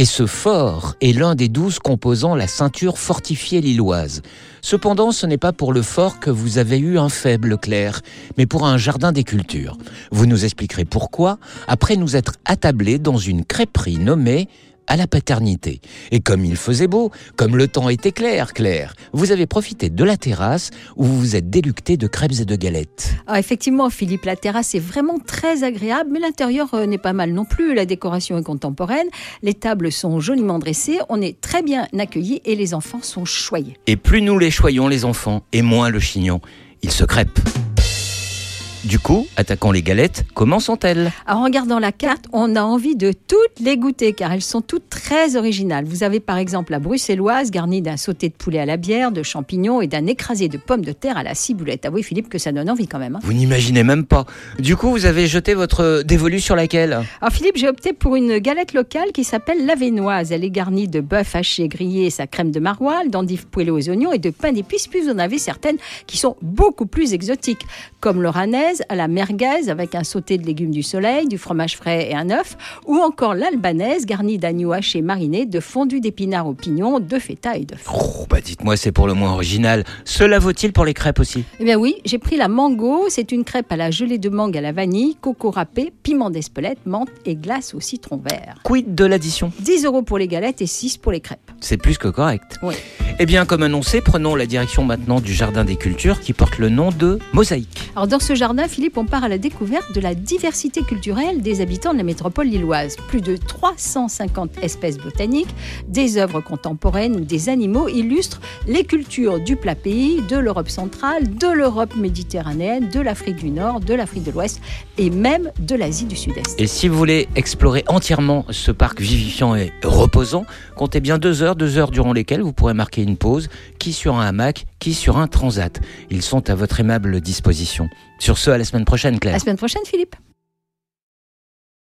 Et ce fort est l'un des douze composant la ceinture fortifiée lilloise. Cependant, ce n'est pas pour le fort que vous avez eu un faible, Claire, mais pour un jardin des cultures. Vous nous expliquerez pourquoi, après nous être attablés dans une crêperie nommée à la paternité. Et comme il faisait beau, comme le temps était clair, Claire, vous avez profité de la terrasse où vous vous êtes délucté de crêpes et de galettes. Ah, effectivement, Philippe, la terrasse est vraiment très agréable, mais l'intérieur euh, n'est pas mal non plus. La décoration est contemporaine, les tables sont joliment dressées, on est très bien accueillis et les enfants sont choyés. Et plus nous les choyons, les enfants, et moins le chignon, il se crêpe. Du coup, attaquant les galettes, comment sont-elles? En regardant la carte, on a envie de toutes les goûter car elles sont toutes très originales. Vous avez par exemple la bruxelloise garnie d'un sauté de poulet à la bière, de champignons et d'un écrasé de pommes de terre à la ciboulette. Ah oui, Philippe, que ça donne envie quand même. hein. Vous n'imaginez même pas. Du coup, vous avez jeté votre dévolu sur laquelle? Alors Philippe, j'ai opté pour une galette locale qui s'appelle la Vénoise. Elle est garnie de bœuf haché grillé et sa crème de maroilles, d'endives poêlées aux oignons et de pain d'épices. Puis vous en avez certaines qui sont beaucoup plus exotiques, comme à la merguez avec un sauté de légumes du soleil, du fromage frais et un œuf, ou encore l'albanaise garnie d'agneau haché mariné, de fondu d'épinards aux pignons, de feta et d'œufs. Oh, bah dites-moi, c'est pour le moins original. Cela vaut-il pour les crêpes aussi? Eh bien oui, j'ai pris la mango. C'est une crêpe à la gelée de mangue à la vanille, coco râpé, piment d'Espelette, menthe et glace au citron vert. Quid de l'addition? 10 euros pour les galettes et 6 pour les crêpes. C'est plus que correct. Oui. Eh bien, comme annoncé, prenons la direction maintenant du Jardin des Cultures qui porte le nom de Mosaïque. Alors dans ce jardin, Philippe, on part à la découverte de la diversité culturelle des habitants de la métropole lilloise. Plus de 350 espèces botaniques, des œuvres contemporaines ou des animaux illustrent les cultures du plat pays, de l'Europe centrale, de l'Europe méditerranéenne, de l'Afrique du Nord, de l'Afrique de l'Ouest et même de l'Asie du Sud-Est. Et si vous voulez explorer entièrement ce parc vivifiant et reposant, comptez bien deux heures, deux heures durant lesquelles vous pourrez marquer une pause, qui sur un hamac, qui sur un transat. Ils sont à votre aimable disposition. Sur ce, à la semaine prochaine, Claire. À la semaine prochaine, Philippe.